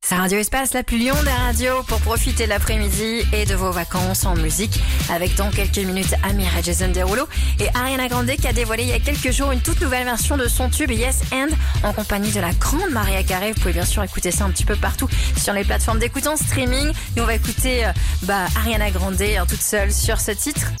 C'est Radio Espace, la plus Lyon des radios, pour profiter de l'après-midi et de vos vacances en musique. Avec dans quelques minutes Amir et Jason Derulo et Ariana Grande qui a dévoilé il y a quelques jours une toute nouvelle version de son tube Yes and en compagnie de la grande Maria Carey. Vous pouvez bien sûr écouter ça un petit peu partout sur les plateformes d'écoute en streaming. Nous on va écouter euh, bah, Ariana Grande hein, toute seule sur ce titre.